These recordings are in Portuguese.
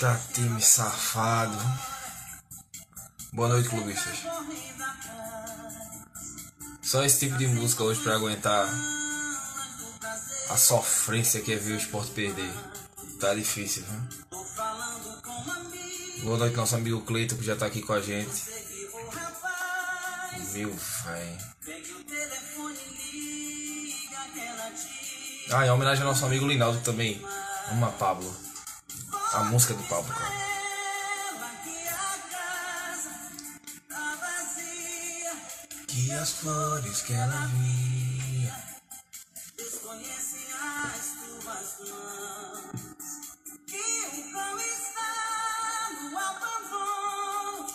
Eita, time safado. Boa noite, clubistas. Só esse tipo de música hoje pra aguentar a sofrência que é ver o esporte perder. Tá difícil, amigo. Boa noite, nosso amigo Cleiton, que já tá aqui com a gente. Meu véi. Ah, em homenagem ao nosso amigo Linaldo também. Ama Pablo. A música do Pablo. Ela que a casa vazia. Que as flores que ela via. Desconhece as tuas mãos. Que o cão está no abandono.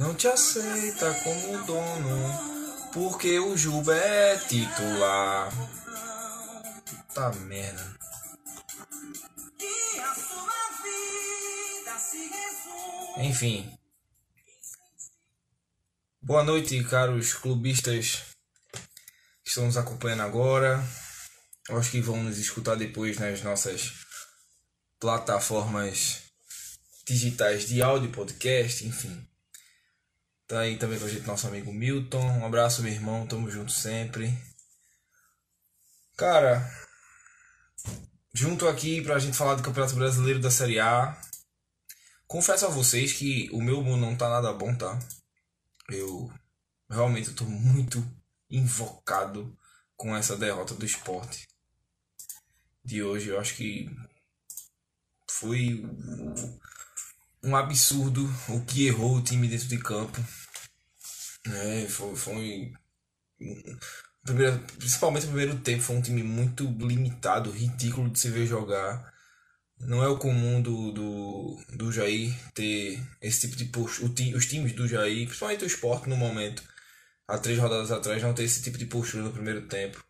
Não te aceita como dono. Porque o Juba é titular. Puta merda. Enfim. Boa noite, caros clubistas que estão nos acompanhando agora. Aos que vão nos escutar depois nas nossas plataformas digitais de áudio, podcast, enfim. Tá aí também com a gente nosso amigo Milton. Um abraço, meu irmão. Tamo junto sempre. Cara, junto aqui pra gente falar do Campeonato Brasileiro da Série A. Confesso a vocês que o meu não tá nada bom, tá? Eu realmente tô muito invocado com essa derrota do esporte de hoje. Eu acho que foi um absurdo o que errou o time dentro de campo. É, foi, foi primeiro, principalmente o primeiro tempo foi um time muito limitado, ridículo de se ver jogar. Não é o comum do, do, do Jair ter esse tipo de postura. Os times do Jair, principalmente o esporte no momento, há três rodadas atrás, não ter esse tipo de postura no primeiro tempo.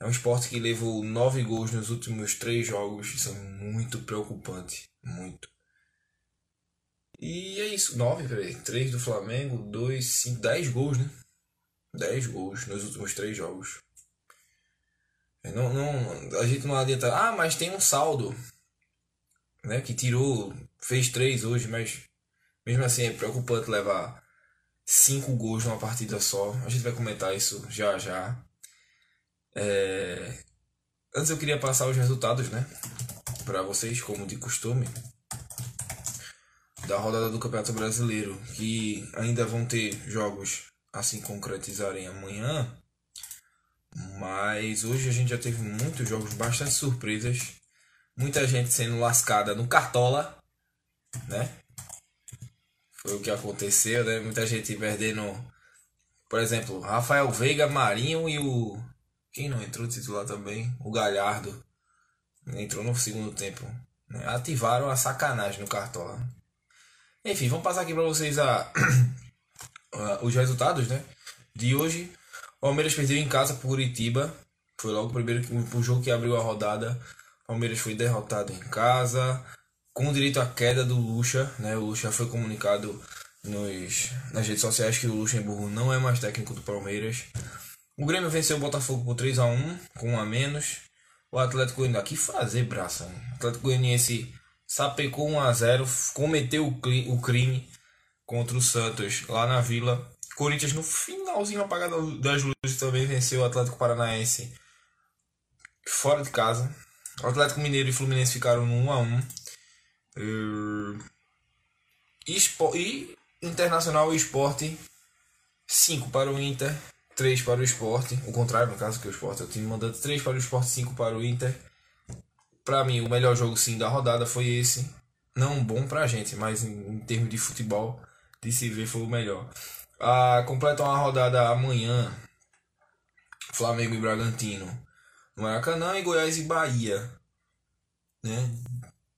É um esporte que levou nove gols nos últimos três jogos. Isso é muito preocupante. Muito. E é isso. Nove, peraí. Três do Flamengo, dois, cinco, dez gols, né? Dez gols nos últimos três jogos. É, Não, não, a gente não adianta. Ah, mas tem um saldo. Né? Que tirou. Fez três hoje, mas mesmo assim é preocupante levar cinco gols numa partida só. A gente vai comentar isso já já. É, Antes eu queria passar os resultados, né? Para vocês, como de costume. Da rodada do Campeonato Brasileiro. Que ainda vão ter jogos a se concretizarem amanhã. Mas hoje a gente já teve muitos jogos, bastante surpresas. Muita gente sendo lascada no Cartola, né? Foi o que aconteceu, né? Muita gente perdendo. Por exemplo, Rafael Veiga, Marinho e o. Quem não entrou titular também? O Galhardo. Entrou no segundo tempo. né? Ativaram a sacanagem no Cartola. Enfim, vamos passar aqui para vocês a, os resultados, né? De hoje. O Palmeiras perdeu em casa por Curitiba. Foi logo o primeiro o jogo que abriu a rodada. Palmeiras foi derrotado em casa. Com direito à queda do Lucha. Né? O Lucha foi comunicado nos, nas redes sociais que o Luxemburgo não é mais técnico do Palmeiras. O Grêmio venceu o Botafogo por 3x1, com um a menos. O Atlético Goianiense, que fazer, braça. né? O Atlético Goianiense sapecou 1x0, cometeu o cri- o crime contra o Santos lá na Vila. Corinthians no finalzinho apagado das luzes também venceu o Atlético Paranaense fora de casa. Atlético Mineiro e Fluminense ficaram no 1x1. Eh, E, Internacional e Esporte 5 para o Inter, 3 para o Esporte. O contrário, no caso, que o Esporte é o time mandante 3 para o Esporte, 5 para o Inter. Para mim, o melhor jogo sim da rodada foi esse. Não bom pra gente, mas em, em termos de futebol, de se ver, foi o melhor. Ah, completam a rodada amanhã. Flamengo e Bragantino. Maracanã e Goiás e Bahia. Né?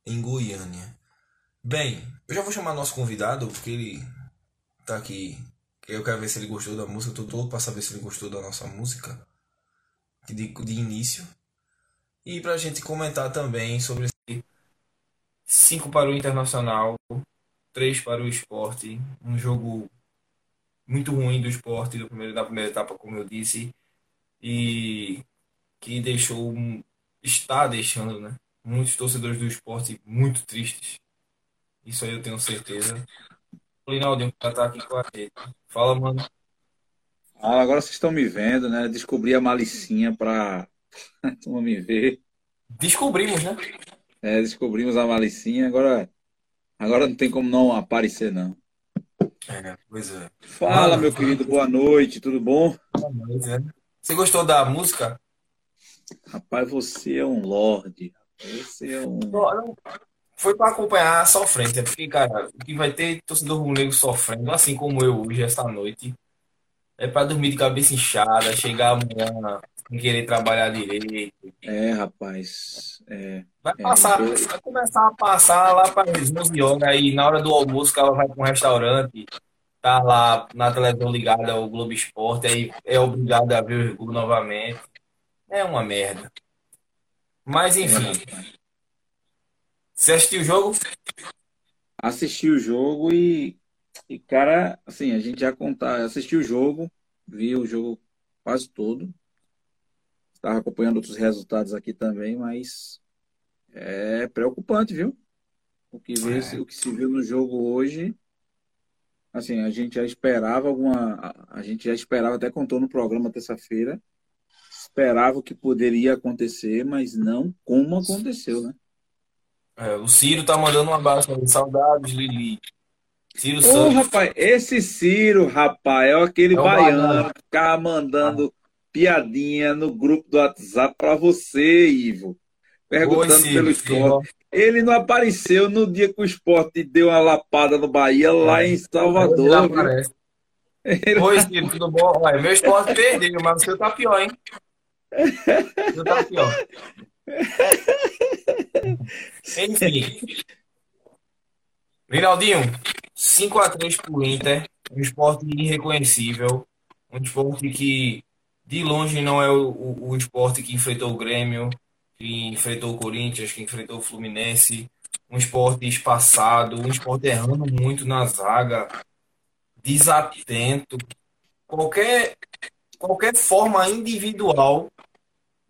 Em Goiânia. Bem, eu já vou chamar nosso convidado, porque ele tá aqui. Eu quero ver se ele gostou da música. Eu tô louco pra saber se ele gostou da nossa música. De, de início. E para a gente comentar também sobre esse 5 para o Internacional, 3 para o esporte, um jogo muito ruim do esporte do primeiro, da primeira etapa, como eu disse, e que deixou, está deixando, né? Muitos torcedores do esporte muito tristes. Isso aí eu tenho certeza. O Linaldinho já tá aqui com a gente. Fala, mano. Ah, agora vocês estão me vendo, né? Descobri a malicinha para tu me ver. Descobrimos, né? É, descobrimos a malicinha, agora, agora não tem como não aparecer, não. É, pois é. Fala, meu querido, boa noite, tudo bom? Boa noite, né? Você gostou da música? Rapaz, você é um lorde. Você é um. Foi para acompanhar a sofrência, porque, cara, o que vai ter torcedor rubro-negro sofrendo, assim como eu hoje, esta noite, é para dormir de cabeça inchada, chegar amanhã sem querer trabalhar direito. É, rapaz. É, Vai é, passar, eu- vai começar a passar lá para as 11 horas, aí na hora do almoço ela vai para um restaurante, tá lá na televisão ligada ao Globo Esporte, aí é obrigado a ver o jogo novamente. É uma merda. Mas enfim, você assistiu o jogo? Assisti o jogo e, e, cara, assim, a gente já contar, assisti o jogo, vi o jogo quase todo. Estava acompanhando outros resultados aqui também, mas é preocupante, viu? O que vê, É. o que se viu no jogo hoje, assim, a gente já esperava alguma, a gente já esperava, até contou no programa terça-feira, esperava que poderia acontecer, mas não como aconteceu, né? É, o Ciro tá mandando um abraço aí. Saudades, Lili. Ciro Ô, Santos. rapaz, esse Ciro, rapaz, é aquele É baiano baiano. que ficava mandando piadinha no grupo do WhatsApp pra você, Ivo, Oi, perguntando Ciro. pelo esporte. Ele não apareceu no dia que o esporte deu uma lapada no Bahia, lá em Ele Salvador, aparece. Oi, Ciro, tudo bom? Olha, meu esporte perdeu, mas o seu tá pior, hein? O seu tá pior. Enfim. Rinaldinho, 5x3 pro Inter. Um esporte irreconhecível. Um esporte que, de longe, não é o, o, o esporte que enfrentou o Grêmio, que enfrentou o Corinthians, que enfrentou o Fluminense. Um esporte espaçado, um esporte errando muito na zaga, desatento. Qualquer, qualquer forma individual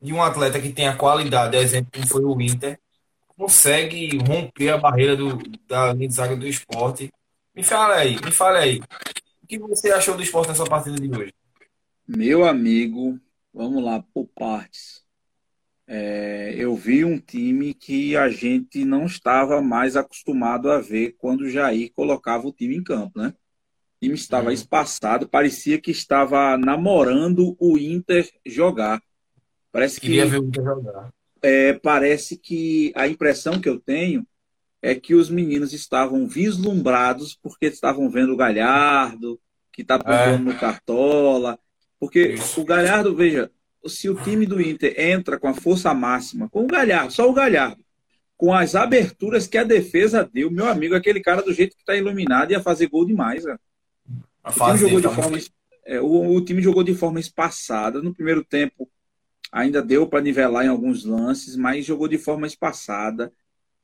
de um atleta que tenha qualidade, exemplo como foi o Inter, consegue romper a barreira do, da linha de zaga do esporte. Me fala aí, me fala aí. O que você achou do esporte nessa partida de hoje? Meu amigo, vamos lá, por partes. É, eu vi um time que a gente não estava mais acostumado a ver quando o Jair colocava o time em campo, né? O time estava Uhum. espaçado, parecia que estava namorando o Inter jogar. Parece Queria que, ver o Inter jogar. é, parece que a impressão que eu tenho é que os meninos estavam vislumbrados porque estavam vendo o Galhardo, que está pontuando no Cartola. Porque o Galhardo, veja, se o time do Inter entra com a força máxima, com o Galhardo, só o Galhardo, com as aberturas que a defesa deu, meu amigo, aquele cara do jeito que está iluminado ia fazer gol demais. Né? A O time jogou de tá forma, é, o, o time jogou de forma espaçada. No primeiro tempo ainda deu para nivelar em alguns lances, mas jogou de forma espaçada.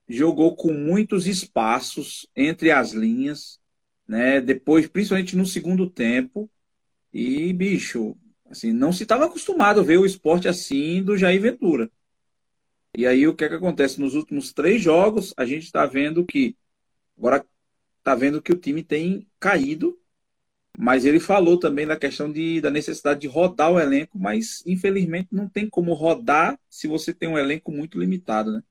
Jogou com muitos espaços entre as linhas, né? Depois, principalmente no segundo tempo. E, bicho, assim, não se estava acostumado a ver o esporte assim do Jair Ventura. E aí o que é que acontece? Nos últimos três jogos, a gente está vendo que agora está vendo que o time tem caído mas ele falou também da questão de, da necessidade de rodar o elenco, mas infelizmente não tem como rodar se você tem um elenco muito limitado, né?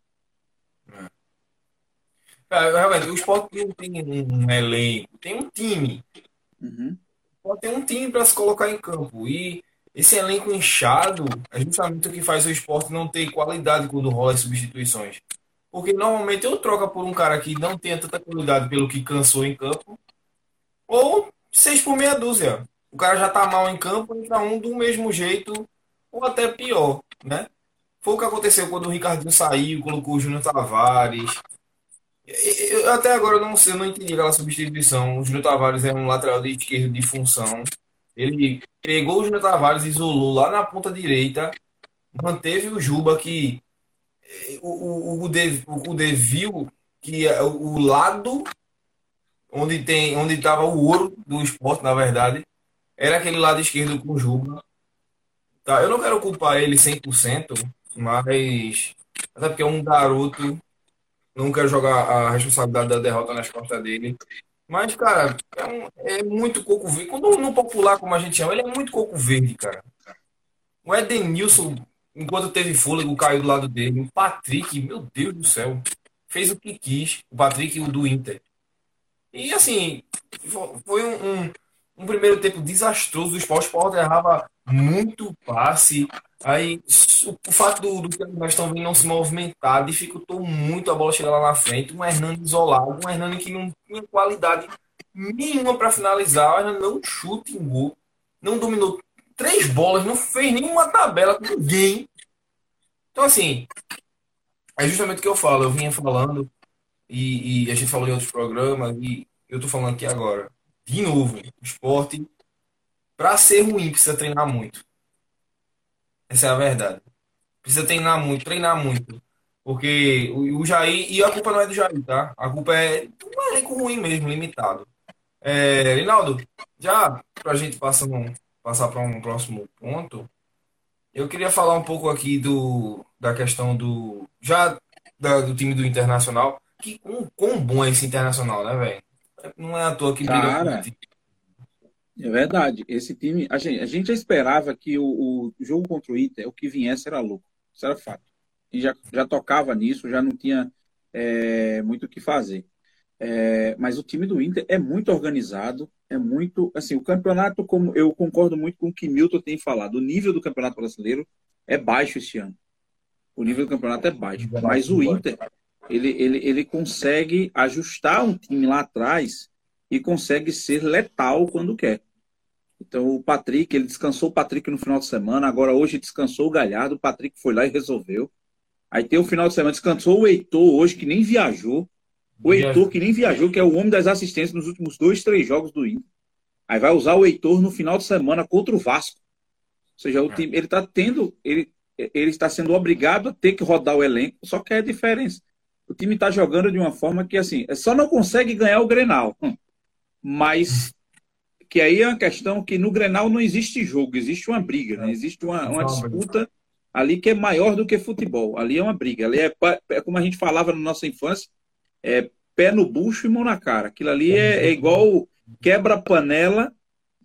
É, realmente, o esporte não tem um elenco, tem um time. Uhum. Pode ter um time para se colocar em campo. E esse elenco inchado é justamente o que faz o esporte não ter qualidade quando rola as substituições. Porque normalmente ou troca por um cara que não tenha tanta qualidade pelo que cansou em campo, ou seis por meia dúzia. O cara já tá mal em campo, entra um do mesmo jeito, ou até pior, né? Foi o que aconteceu quando o Ricardinho saiu, colocou o Júnior Tavares. Eu, até agora não sei, não entendi aquela substituição. O Júnior Tavares é um lateral de esquerda de função. Ele pegou o Júnior Tavares, isolou lá na ponta direita, manteve o Juba, que o, o, o, De, o Devil, que é o lado onde tem onde estava o ouro do esporte, na verdade, era aquele lado esquerdo com o Juba. Tá, eu não quero culpar ele 100%, mas até porque é um garoto, não quero jogar a responsabilidade da derrota nas costas dele. Mas, cara, é, um, é muito coco verde. Quando no popular, como a gente chama, ele é muito coco verde, cara. O Edenilson, enquanto teve fôlego, caiu do lado dele. O Patrick, meu Deus do céu, fez o que quis. O Patrick, o do Inter. E, assim, foi um, um, um primeiro tempo desastroso. O Sport Sport errava muito passe. Aí, o, o fato do, do que nós vendo não se movimentar dificultou muito a bola chegar lá na frente. Um Hernani isolado, um Hernani que não tinha qualidade nenhuma para finalizar. O Hernani não chuta em gol, não dominou três bolas, não fez nenhuma tabela com ninguém. Então, assim, é justamente o que eu falo. Eu vinha falando, e, e a gente falou em outros programas, e eu tô falando aqui agora. De novo, o esporte, para ser ruim, precisa treinar muito. Essa é a verdade. Precisa treinar muito, treinar muito. Porque o, o Jair, e a culpa não é do Jair, tá? A culpa é do elenco ruim mesmo, limitado. É, Rinaldo, já pra gente passar, um, passar para um próximo ponto, eu queria falar um pouco aqui do, da questão do. Já da, do time do Internacional. Que um, quão bom é esse Internacional, né, velho? Não é à toa que Cara, é verdade. Esse time, a gente, a gente já esperava que o, o jogo contra o Inter, o que viesse era louco. Isso era fato. E já, já tocava nisso, já não tinha é, muito o que fazer. É, mas o time do Inter é muito organizado, é muito. Assim, o campeonato, como eu concordo muito com o que Milton tem falado, o nível do campeonato brasileiro é baixo esse ano. O nível do campeonato é baixo. Mas o Inter, ele, ele, ele consegue ajustar um time lá atrás e consegue ser letal quando quer. Então o Patrick, ele descansou o Patrick no final de semana, agora hoje descansou o Galhardo, o Patrick foi lá e resolveu. Aí tem o final de semana, descansou o Heitor hoje, que nem viajou. O Heitor, que nem viajou, que é o homem das assistências nos últimos dois, três jogos do Inter. Aí vai usar o Heitor no final de semana contra o Vasco. Ou seja, o é. time, ele está tendo, ele, ele está sendo obrigado a ter que rodar o elenco, só que é a diferença. O time está jogando de uma forma que, assim, só não consegue ganhar o Grenal. Hum. Mas que aí é uma questão que no Grenal não existe jogo, existe uma briga, né? existe uma, uma disputa ali que é maior do que futebol. Ali é uma briga. Ali é, é como a gente falava na nossa infância, é pé no bucho e mão na cara. Aquilo ali é, é igual quebra-panela,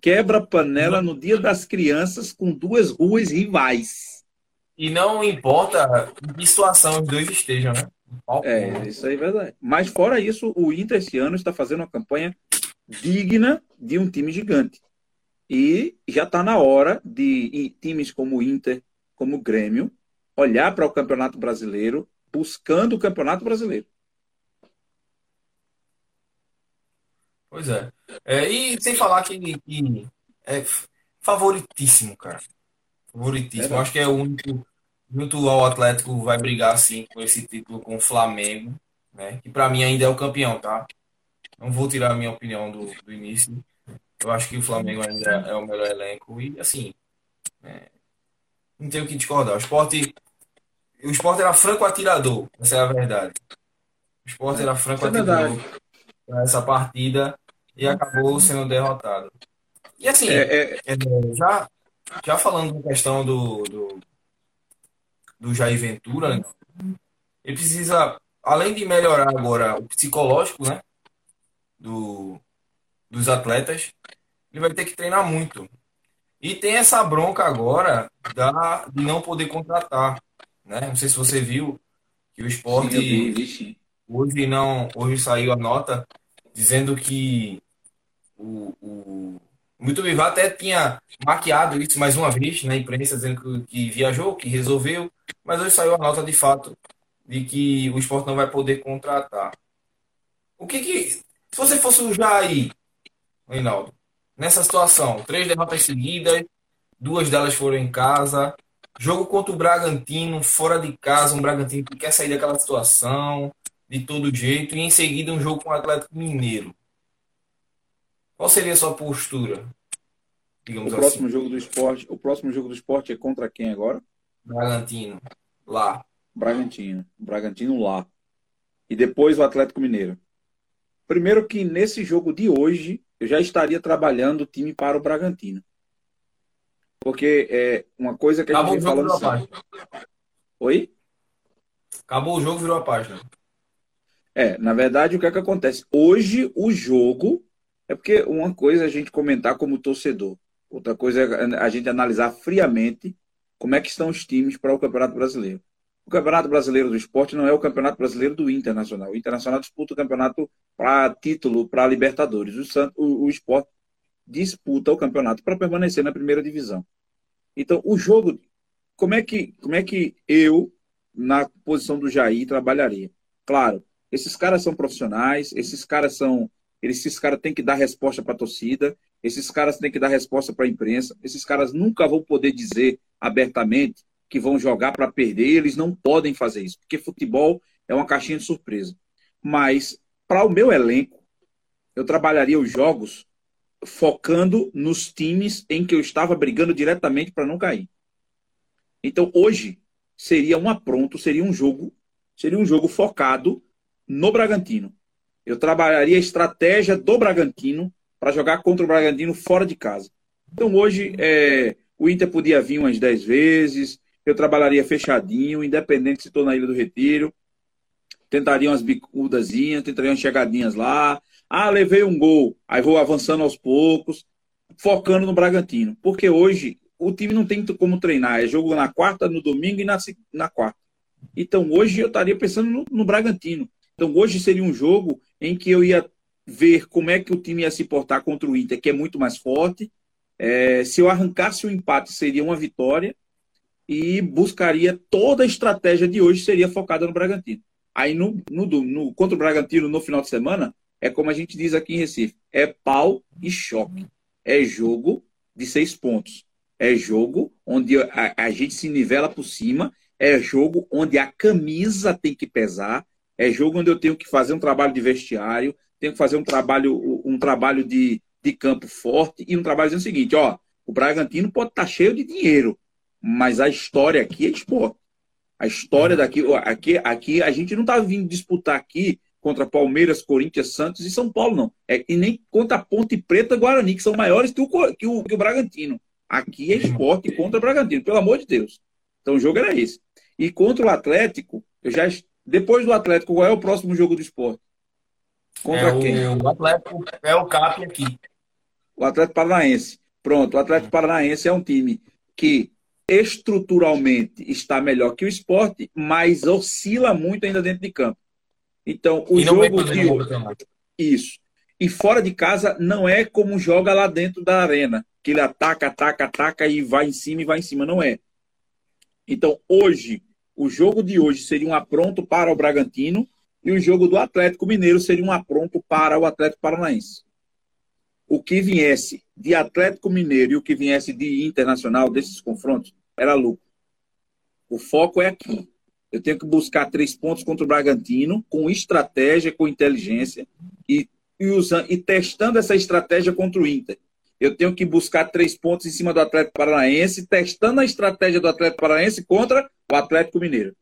quebra-panela no dia das crianças com duas ruas rivais. E não importa em que situação os dois estejam, né? É, isso aí é verdade. Mas fora isso, o Inter esse ano está fazendo uma campanha digna de um time gigante. E já está na hora de times como o Inter, como o Grêmio, olhar para o Campeonato Brasileiro, buscando o Campeonato Brasileiro. Pois é. é e sem falar que, que é favoritíssimo, cara. Favoritíssimo. É Acho que é o único. Junto ao Atlético vai brigar assim com esse título com o Flamengo, né? Que para mim ainda é o campeão, tá? Não vou tirar a minha opinião do, do início. Eu acho que o Flamengo ainda é o melhor elenco. E assim, é, não tenho o que discordar. O esporte, o esporte era franco atirador, essa é a verdade. O esporte era franco é atirador essa partida e acabou sendo derrotado. E assim, é, é... é já, já falando da questão do, do, do Jair Ventura, né, ele precisa, além de melhorar agora o psicológico, né? do, dos atletas, ele vai ter que treinar muito. E tem essa bronca agora da, de não poder contratar. Né? Não sei se você viu que o esporte Sim, hoje não. Hoje saiu a nota dizendo que o, o, o Milton Bivar até tinha maquiado isso mais uma vez na imprensa, dizendo que, que viajou, que resolveu, mas hoje saiu a nota de fato de que o esporte não vai poder contratar. O que, que se você fosse o Jair, Reinaldo, nessa situação, três derrotas seguidas, duas delas foram em casa, jogo contra o Bragantino, fora de casa, um Bragantino que quer sair daquela situação de todo jeito, e em seguida um jogo com o Atlético Mineiro. Qual seria a sua postura? Digamos o próximo assim? jogo do esporte, o próximo jogo do esporte é contra quem agora? Bragantino, lá. Bragantino. Bragantino lá. E depois o Atlético Mineiro. Primeiro que nesse jogo de hoje eu já estaria trabalhando o time para o Bragantino. Porque é uma coisa que a Acabou gente o jogo, vem falando página. sempre. Oi? Acabou o jogo, virou a página. É, na verdade, o que é que acontece? Hoje, o jogo. É porque uma coisa é a gente comentar como torcedor, outra coisa é a gente analisar friamente como é que estão os times para o Campeonato Brasileiro. O Campeonato Brasileiro do Esporte não é o Campeonato Brasileiro do Internacional. O Internacional disputa o campeonato para título, para Libertadores. O, o, o Esporte disputa o campeonato para permanecer na primeira divisão. Então, o jogo, como é que, como é que eu, na posição do Jair, trabalharia? Claro, esses caras são profissionais, esses caras são. Esses caras têm que dar resposta para a torcida, esses caras têm que dar resposta para a imprensa, esses caras nunca vão poder dizer abertamente que vão jogar para perder, eles não podem fazer isso, porque futebol é uma caixinha de surpresa. Mas, para o meu elenco, eu trabalharia os jogos focando nos times em que eu estava brigando diretamente para não cair. Então, hoje seria um apronto, seria um jogo, seria um jogo focado no Bragantino. Eu trabalharia a estratégia do Bragantino para jogar contra o Bragantino fora de casa. Então, hoje, é, o Inter podia vir umas 10 vezes, eu trabalharia fechadinho, independente se estou na Ilha do Retiro, tentaria umas bicudazinhas, tentaria umas chegadinhas lá. Ah, levei um gol, aí vou avançando aos poucos, focando no Bragantino. Porque hoje o time não tem como treinar, é jogo na quarta, no domingo e na, na quarta. Então hoje eu estaria pensando no, no Bragantino. Então hoje seria um jogo em que eu ia ver como é que o time ia se portar contra o Inter, que é muito mais forte. É, se eu arrancasse o empate, seria uma vitória e buscaria toda a estratégia de hoje seria focada no Bragantino. Aí no, no, no, contra o Bragantino no final de semana, é como a gente diz aqui em Recife, é pau e choque. É jogo de seis pontos. É jogo onde a, a gente se nivela por cima, é jogo onde a camisa tem que pesar, é jogo onde eu tenho que fazer um trabalho de vestiário, tenho que fazer um trabalho, um trabalho de, de campo forte e um trabalho dizendo o seguinte, ó, o Bragantino pode estar cheio de dinheiro, mas a história aqui é esporte. A história daqui, aqui, aqui a gente não está vindo disputar aqui contra Palmeiras, Corinthians, Santos e São Paulo, não. É, e nem contra Ponte Preta e Guarani, que são maiores que o, que o, que o Bragantino. Aqui é esporte contra o Bragantino, pelo amor de Deus. Então o jogo era esse. E contra o Atlético, eu já. Depois do Atlético, qual é o próximo jogo do esporte? Contra é quem? O Atlético é o CAP aqui. O Atlético Paranaense. Pronto, o Atlético Paranaense é um time que estruturalmente está melhor que o esporte, mas oscila muito ainda dentro de campo. Então, o jogo de isso. E fora de casa não é como joga lá dentro da arena, que ele ataca, ataca, ataca e vai em cima e vai em cima, não é. Então, hoje, o jogo de hoje seria um apronto para o Bragantino e o jogo do Atlético Mineiro seria um apronto para o Atlético Paranaense. O que viesse de Atlético Mineiro e o que viesse de Internacional desses confrontos era lucro. O foco é aqui. Eu tenho que buscar três pontos contra o Bragantino, com estratégia, com inteligência, e, e, usando, e testando essa estratégia contra o Inter. Eu tenho que buscar três pontos em cima do Atlético Paranaense, testando a estratégia do Atlético Paranaense contra o Atlético Mineiro.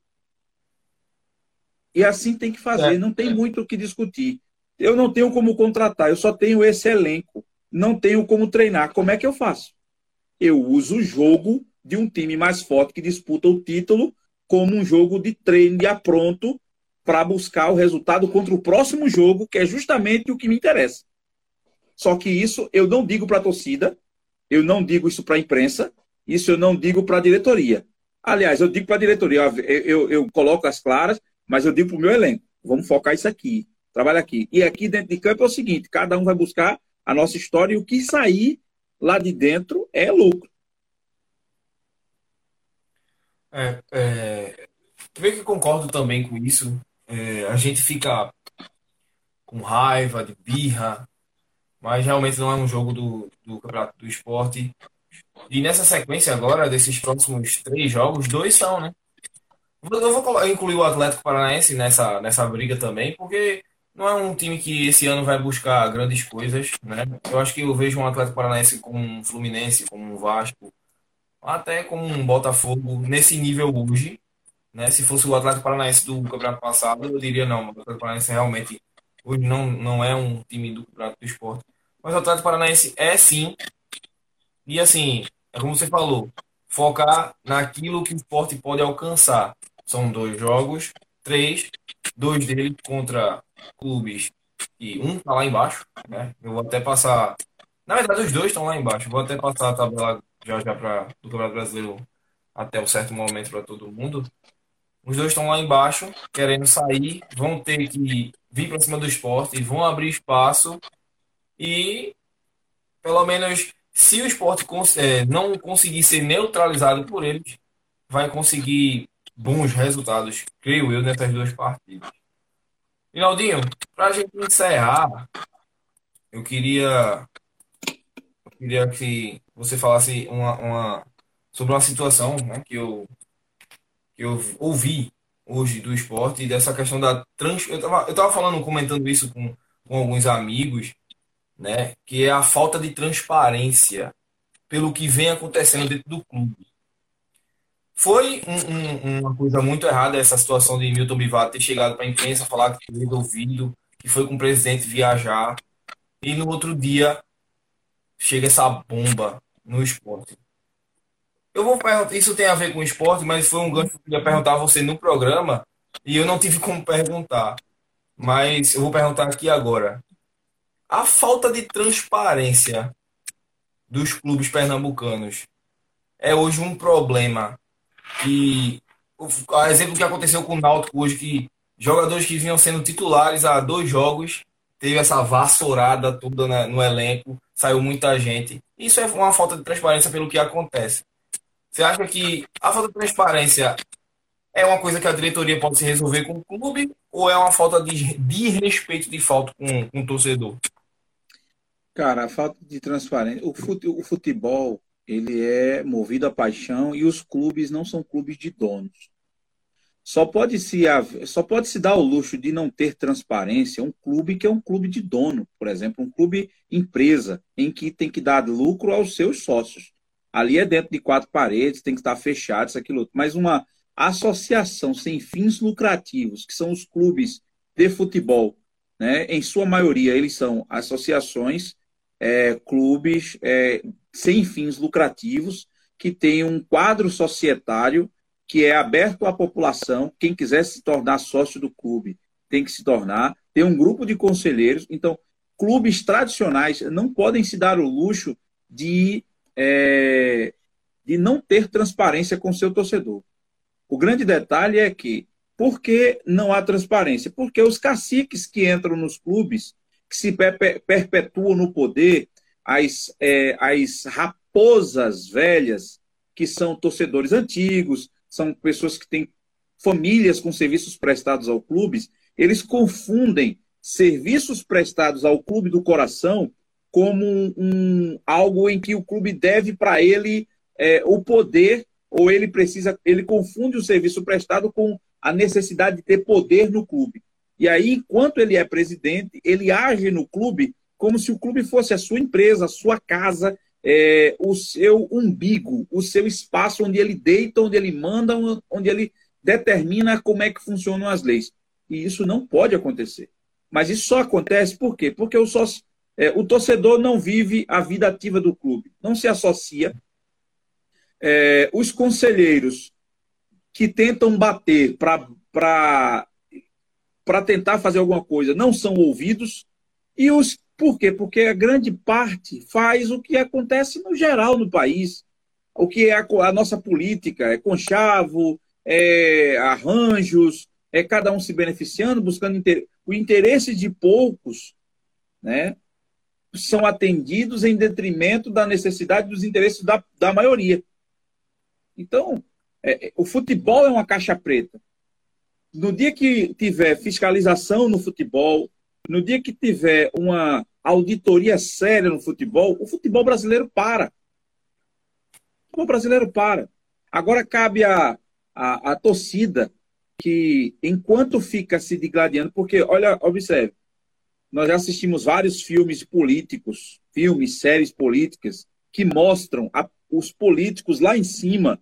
E assim tem que fazer, é, não tem muito o que discutir. Eu não tenho como contratar, eu só tenho esse elenco. Não tenho como treinar. Como é que eu faço? Eu uso o jogo de um time mais forte que disputa o título como um jogo de treino de apronto para buscar o resultado contra o próximo jogo, que é justamente o que me interessa. Só que isso eu não digo para a torcida, eu não digo isso para a imprensa, isso eu não digo para a diretoria. Aliás, eu digo para a diretoria, eu, eu, eu, coloco as claras, mas eu digo para o meu elenco, vamos focar isso aqui, trabalha aqui. E aqui dentro de campo é o seguinte, cada um vai buscar a nossa história e o que sair lá de dentro é lucro. É, é, que concordo também com isso. É, a gente fica com raiva, de birra, mas realmente não é um jogo do, do Campeonato do Esporte. E nessa sequência agora, desses próximos três jogos, dois são, né? Eu vou incluir o Atlético Paranaense nessa, nessa briga também, porque não é um time que esse ano vai buscar grandes coisas, né? Eu acho que eu vejo um Atlético Paranaense com um Fluminense, com um Vasco, até com um Botafogo nesse nível hoje. Né? Se fosse o Atlético Paranaense do campeonato passado, eu diria não. O Atlético Paranaense realmente hoje não, não é um time do campeonato do esporte. Mas o Atlético Paranaense é sim. E assim, é como você falou, focar naquilo que o esporte pode alcançar. São dois jogos, três, dois deles contra clubes e um tá lá embaixo, né? Eu vou até passar. Na verdade, os dois estão lá embaixo. Vou até passar a tabela já já para do Campeonato Brasileiro até um certo momento para todo mundo. Os dois estão lá embaixo, querendo sair, vão ter que vir para cima do esporte, vão abrir espaço e, pelo menos, se o esporte é, não conseguir ser neutralizado por eles, vai conseguir bons resultados, creio eu, nessas duas partidas. Rinaldinho, para a gente encerrar, eu queria, eu queria que você falasse uma, uma sobre uma situação né, que, eu, que eu ouvi hoje do esporte e dessa questão da trans. Eu estava eu tava falando, comentando isso com, com alguns amigos, né? Que é a falta de transparência pelo que vem acontecendo dentro do clube. Foi um, um, uma coisa muito errada essa situação de Milton Bivato ter chegado para a imprensa falar que foi resolvido, que foi com o presidente viajar, e no outro dia chega essa bomba no esporte. Eu vou perguntar, isso tem a ver com esporte, mas foi um gancho que eu queria perguntar a você no programa e eu não tive como perguntar. Mas eu vou perguntar aqui agora. A falta de transparência dos clubes pernambucanos é hoje um problema que o exemplo que aconteceu com o Náutico hoje que jogadores que vinham sendo titulares há dois jogos teve essa vassourada toda no elenco, saiu muita gente. Isso é uma falta de transparência pelo que acontece. Você acha que a falta de transparência é uma coisa que a diretoria pode se resolver com o clube ou é uma falta de, de respeito de falta com, com o torcedor? Cara, a falta de transparência. O futebol, ele é movido a paixão e os clubes não são clubes de donos. Só pode se, só pode se dar o luxo de não ter transparência um clube que é um clube de dono, por exemplo, um clube empresa, em que tem que dar lucro aos seus sócios. Ali é dentro de quatro paredes, tem que estar fechado, isso, aquilo. Mas uma associação sem fins lucrativos, que são os clubes de futebol, né? em sua maioria, eles são associações, é, clubes é, sem fins lucrativos, que têm um quadro societário que é aberto à população. Quem quiser se tornar sócio do clube tem que se tornar. Tem um grupo de conselheiros. Então, clubes tradicionais não podem se dar o luxo de é, de não ter transparência com seu torcedor. O grande detalhe é que, por que não há transparência? Porque os caciques que entram nos clubes, que se perpetuam no poder, as, é, as raposas velhas, que são torcedores antigos, são pessoas que têm famílias com serviços prestados ao clubes, eles confundem serviços prestados ao clube do coração como um, um algo em que o clube deve para ele é, o poder ou ele precisa, ele confunde o serviço prestado com a necessidade de ter poder no clube. E aí, enquanto ele é presidente, ele age no clube como se o clube fosse a sua empresa, a sua casa, é, o seu umbigo, o seu espaço onde ele deita, onde ele manda, onde ele determina como é que funcionam as leis. E isso não pode acontecer. Mas isso só acontece por quê? Porque o sócio, é, o torcedor não vive a vida ativa do clube, não se associa. É, os conselheiros que tentam bater para tentar fazer alguma coisa não são ouvidos. E os por quê? Porque a grande parte faz o que acontece no geral no país. O que é a, a nossa política, é conchavo, é arranjos, é cada um se beneficiando, buscando inter... o interesse de poucos, né? são atendidos em detrimento da necessidade dos interesses da, da maioria. Então, é, é, o futebol é uma caixa preta. No dia que tiver fiscalização no futebol, no dia que tiver uma auditoria séria no futebol, o futebol brasileiro para. O futebol brasileiro para. Agora cabe a, a, a torcida que, enquanto fica se digladiando, porque, olha, observe, nós já assistimos vários filmes políticos, filmes, séries políticas, que mostram a, os políticos lá em cima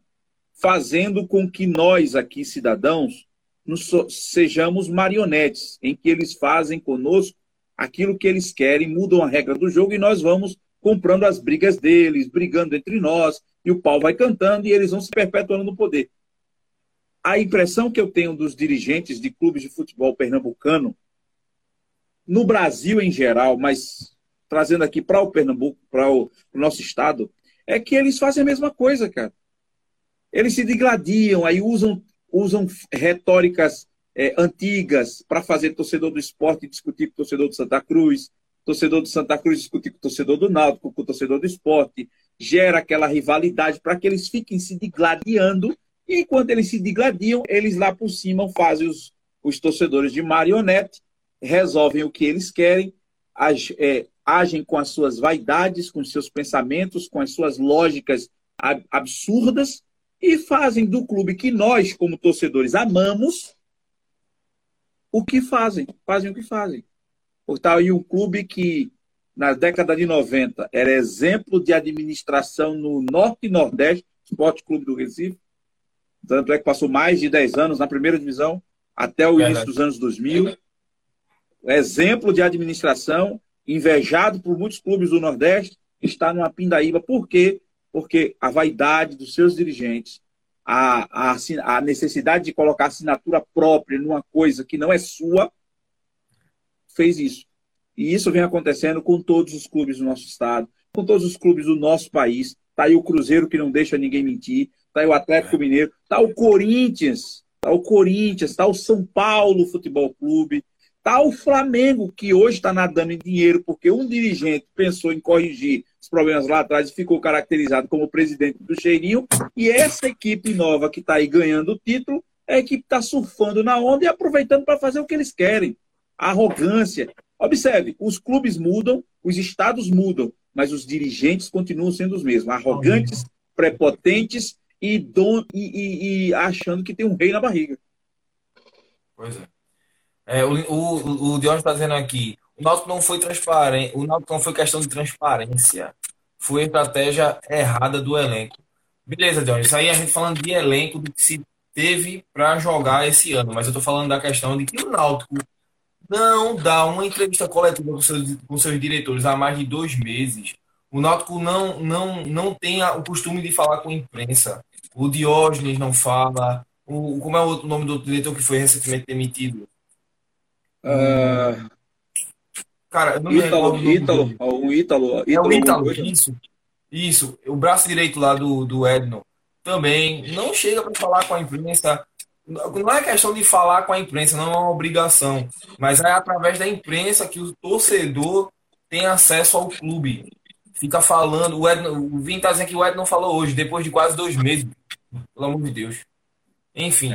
fazendo com que nós aqui, cidadãos, nos, sejamos marionetes, em que eles fazem conosco aquilo que eles querem, mudam a regra do jogo e nós vamos comprando as brigas deles, brigando entre nós, e o pau vai cantando e eles vão se perpetuando no poder. A impressão que eu tenho dos dirigentes de clubes de futebol pernambucano, no Brasil em geral, mas trazendo aqui para o Pernambuco, para o, nosso estado, é que eles fazem a mesma coisa, cara. Eles se digladiam, aí usam, usam retóricas é, antigas para fazer torcedor do esporte discutir com o torcedor do Santa Cruz, torcedor do Santa Cruz discutir com o torcedor do Náutico, com o torcedor do esporte, gera aquela rivalidade para que eles fiquem se digladiando, e enquanto eles se digladiam, eles lá por cima fazem os, os torcedores de marionete, resolvem o que eles querem, é, agem com as suas vaidades, com os seus pensamentos, com as suas lógicas absurdas, e fazem do clube que nós, como torcedores, amamos, o que fazem. Fazem o que fazem. Está aí um clube que, na década de 90, era exemplo de administração no Norte e Nordeste, Esporte Clube do Recife. Tanto é que passou mais de 10 anos na primeira divisão, até o Verdade. início dos anos 2000. Exemplo de administração, invejado por muitos clubes do Nordeste, está numa pindaíba. Por quê? Porque a vaidade dos seus dirigentes, a, a, a necessidade de colocar assinatura própria numa coisa que não é sua, fez isso. E isso vem acontecendo com todos os clubes do nosso estado, com todos os clubes do nosso país. Está aí o Cruzeiro que não deixa ninguém mentir, está aí o Atlético Mineiro, está o Corinthians, está o Corinthians, está o São Paulo Futebol Clube, o Flamengo, que hoje está nadando em dinheiro porque um dirigente pensou em corrigir os problemas lá atrás e ficou caracterizado como presidente do Cheirinho. E essa equipe nova que está aí ganhando o título é a equipe que está surfando na onda e aproveitando para fazer o que eles querem arrogância. Observe, os clubes mudam, os estados mudam, mas os dirigentes continuam sendo os mesmos, arrogantes, prepotentes e, don, e, e, e achando que tem um rei na barriga. Pois é. É o, o, o Diógenes está dizendo aqui, o Náutico não foi transparente, o Náutico não foi questão de transparência, foi estratégia errada do elenco. Beleza, Diógenes, isso aí a gente falando de elenco do que se teve para jogar esse ano, mas eu estou falando da questão de que o Náutico não dá uma entrevista coletiva com seus, com seus diretores há mais de dois meses. O Náutico não, não, não tem o costume de falar com a imprensa. O Diógenes não fala. O, como é o nome do diretor que foi recentemente demitido? Uh... Cara, eu não Ítalo, me Ítalo, o Ítalo, É o Ítalo, isso. Isso. O braço direito lá do, do Edno também não chega para falar com a imprensa não é questão de falar com a imprensa, não é uma obrigação, mas é através da imprensa que o torcedor tem acesso ao clube. Fica falando, o, Ed, o Vim tá dizendo que o Ed não falou hoje, depois de quase dois meses. Pelo amor de Deus. Enfim.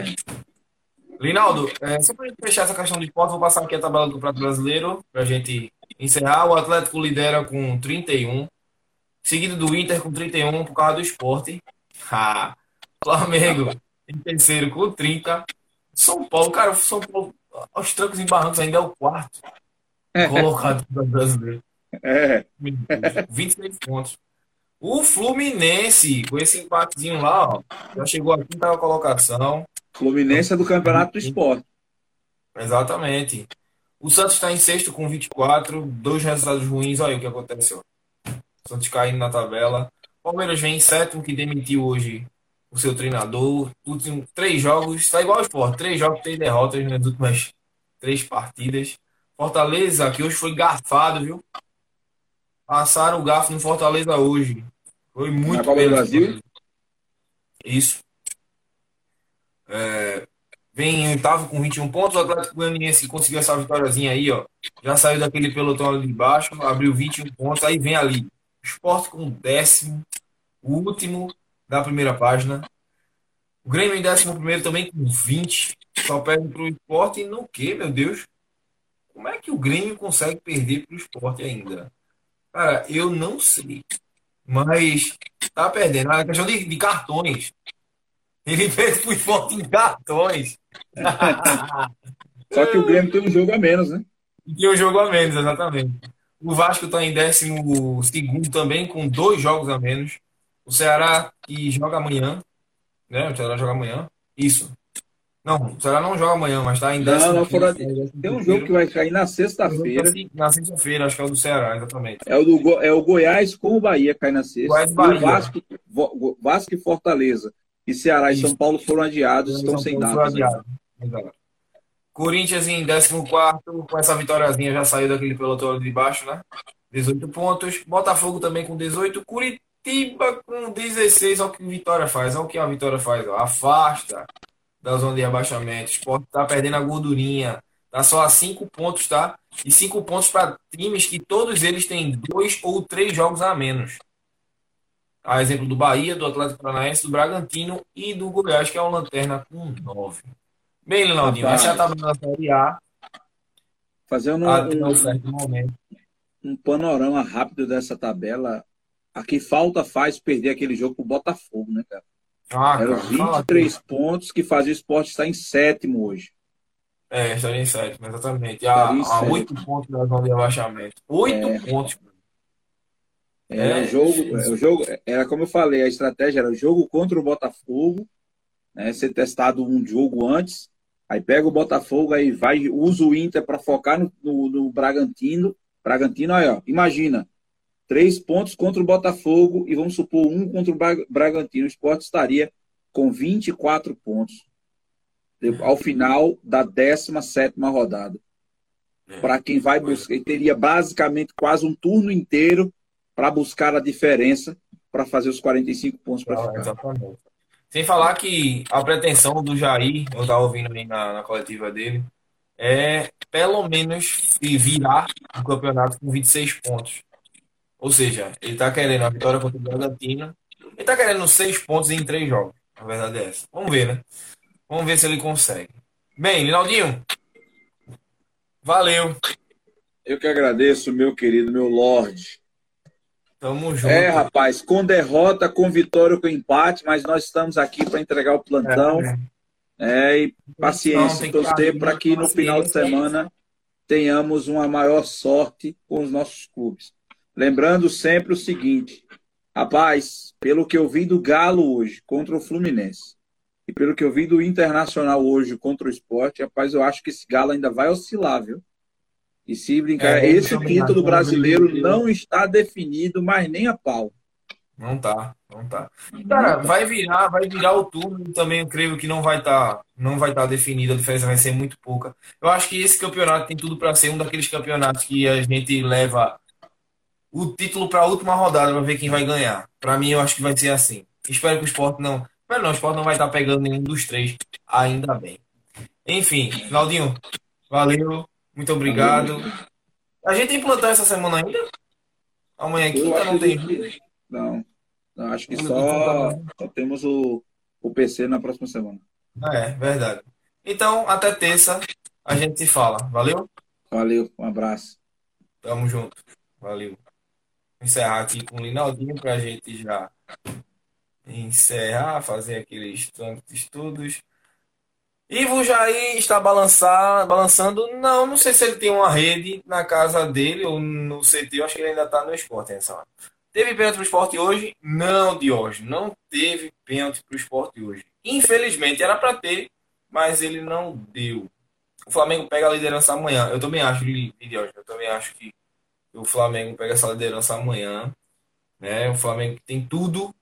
Linaldo, é, só para fechar essa questão de pontos, vou passar aqui a tabela do Prato Brasileiro, para a gente encerrar. O Atlético lidera com 31, seguido do Inter com 31 por causa do esporte. Ah, Flamengo em terceiro com 30. São Paulo, cara, São Paulo, aos trancos e barrancos, ainda é o quarto é. colocado do brasileiro. É. 26 pontos. O Fluminense, com esse empatezinho lá, ó, já chegou à quinta colocação. Fluminense é do Campeonato do Esporte. Exatamente. O Santos está em sexto com 24, dois resultados ruins. Olha o que aconteceu. O Santos caindo na tabela. Palmeiras vem em sétimo, que demitiu hoje o seu treinador. Último, três jogos, está igual ao esporte, três jogos, três derrotas nas últimas três partidas. Fortaleza, que hoje foi garfado, viu? Passaram o garfo no Fortaleza hoje. Foi muito Na Copa do Brasil? Isso. É, vem em oitavo com 21 pontos. O Atlético Goianiense conseguiu essa vitóriazinha aí, ó. Já saiu daquele pelotão ali de baixo, abriu 21 pontos. Aí vem ali. Esporte com décimo. O último da primeira página. O Grêmio em 11 também com 20. Só perde para o esporte. No que, meu Deus? Como é que o Grêmio consegue perder para o esporte ainda? Cara, eu não sei. Mas tá perdendo. A questão de, de cartões. Ele o esporte em cartões. Só que o Grêmio tem um jogo a menos, né? Tem um jogo a menos, exatamente. O Vasco está em 12 também, com dois jogos a menos. O Ceará, que joga amanhã, né? O Ceará joga amanhã. Isso. Não, o Ceará não joga amanhã, mas tá em Não, décimo não, quinto, fora- Tem um jogo que vai cair na sexta-feira. Na sexta-feira, acho que é o do Ceará, exatamente. É o, do, Go- é o Goiás com o Bahia cai na sexta. Goiás Bahia. o Vasco, Vasco e Fortaleza. E Ceará e. São Paulo foram adiados, estão sem datas. Corinthians em 14, com essa vitóriazinha já saiu daquele pelotão de baixo, né? 18 pontos. Botafogo também com 18. Curitiba com 16. Olha o que a vitória faz. Olha o que a vitória faz. ó. Afasta da zona de abaixamento. O Sport tá perdendo a gordurinha. Tá só a 5 pontos, tá? E 5 pontos para times que todos eles têm dois ou três jogos a menos. A exemplo do Bahia, do Atlético Paranaense, do Bragantino e do Goiás, que é o Lanterna com 9. Bem, Leonardinho, Rapaz. essa é a tabela da Série A Fazendo até um, um certo momento. um panorama rápido dessa tabela. A que falta faz perder aquele jogo pro Botafogo, né, cara? Ah, Eram cara, fala 23 pontos que fazia o esporte estar em sétimo hoje. É, estaria em sétimo, exatamente. A, a sétimo. 8 pontos da zona de abaixamento. 8 É. pontos. Era É. o jogo, é, o jogo, era como eu falei, a estratégia era o jogo contra o Botafogo, né? Ser testado um jogo antes, aí pega o Botafogo, aí vai, usa o Inter para focar no, no, no Bragantino. Bragantino, aí, ó, imagina, três pontos contra o Botafogo e vamos supor um contra o Bra- Bragantino. O Sport estaria com 24 pontos ao final da 17 rodada. É. Para quem vai buscar, ele teria basicamente quase um turno inteiro para buscar a diferença para fazer os 45 pontos para Ah, ficar. exatamente. Sem falar que a pretensão do Jair, eu estava ouvindo aí na, na coletiva dele, é pelo menos virar o campeonato com 26 pontos. Ou seja, ele está querendo a vitória contra o Bragantino. Ele está querendo 6 pontos em 3 jogos. A verdade é essa. Vamos ver, né? Vamos ver se ele consegue. Bem, Linaldinho, valeu. Eu que agradeço, meu querido, meu Lorde. Tamo junto. É, rapaz, com derrota, com vitória, com empate, mas nós estamos aqui para entregar o plantão. É. É, e Não, paciência, que torcer para que no final de semana tenhamos uma maior sorte com os nossos clubes. Lembrando sempre o seguinte, rapaz, pelo que eu vi do Galo hoje contra o Fluminense e pelo que eu vi do Internacional hoje contra o Sport, rapaz, eu acho que esse Galo ainda vai oscilar, viu? E se brincar, É, esse título brasileiro não está definido, mas nem a pau. Não tá, não tá. Cara, vai virar, vai virar o turno e também eu creio que não vai estar, não vai estar definido, a diferença vai ser muito pouca. Eu acho que esse campeonato tem tudo para ser um daqueles campeonatos que a gente leva o título para a última rodada para ver quem vai ganhar. Para mim, eu acho que vai ser assim. Espero que o Sport não, mas não, o Sport não vai estar pegando nenhum dos três, ainda bem. Enfim, Claudinho, valeu, muito obrigado. A gente tem plantão essa semana ainda? Amanhã é quinta, não tem. que- Não, não, acho que só, não. só temos o, o PC na próxima semana. É, verdade. Então, até terça a gente se fala. Valeu? Valeu, um abraço. Tamo junto. Valeu. Vou encerrar aqui com o Linaldinho pra gente já encerrar, fazer aqueles trâmites todos. Ivo Jair está balançar, balançando. Não, não sei se ele tem uma rede na casa dele ou no CT. Eu acho que ele ainda está no esporte nessa hora. Teve pênalti pro esporte hoje? Não, Diógenes. Não teve pênalti pro esporte hoje. Infelizmente, era para ter, mas ele não deu. O Flamengo pega a liderança amanhã. Eu também acho, Diógenes. Eu também acho que o Flamengo pega essa liderança amanhã. Né? O Flamengo tem tudo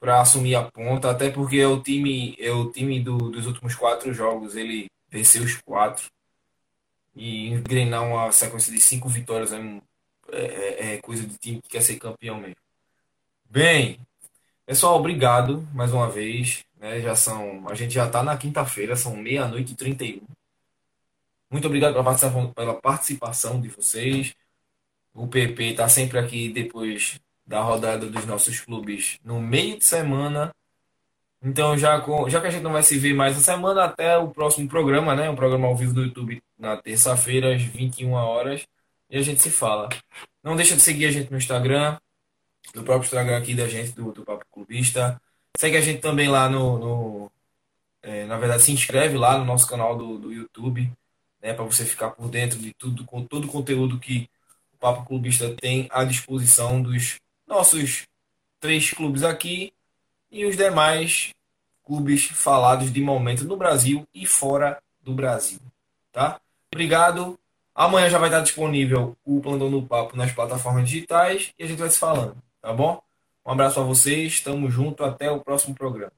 para assumir a ponta, até porque é o time, é o time do, dos últimos quatro jogos, ele venceu os quatro e engrenar uma sequência de cinco vitórias é, um- é- é coisa de time que quer ser campeão mesmo. Bem, pessoal, obrigado mais uma vez, né? Já são, a gente já está na quinta-feira, são meia-noite e 31. Muito obrigado pela participação, pela participação de vocês. O PP está sempre aqui depois da rodada dos nossos clubes no meio de semana. Então, já, com, já que a gente não vai se ver mais essa semana, até o próximo programa, né? Um programa ao vivo do YouTube na terça-feira, às 21 horas. E a gente se fala. Não deixa de seguir a gente no Instagram, do próprio Instagram aqui da gente, do, do Papo Clubista. Segue a gente também lá no. no é, na verdade, se inscreve lá no nosso canal do, do YouTube, né? Para você ficar por dentro de tudo, com todo o conteúdo que o Papo Clubista tem à disposição dos nossos três clubes aqui e os demais clubes falados de momento no Brasil e fora do Brasil, tá? Obrigado. Amanhã já vai estar disponível o Plantão do Papo nas plataformas digitais e a gente vai se falando, tá bom? Um abraço a vocês, tamo junto, até o próximo programa.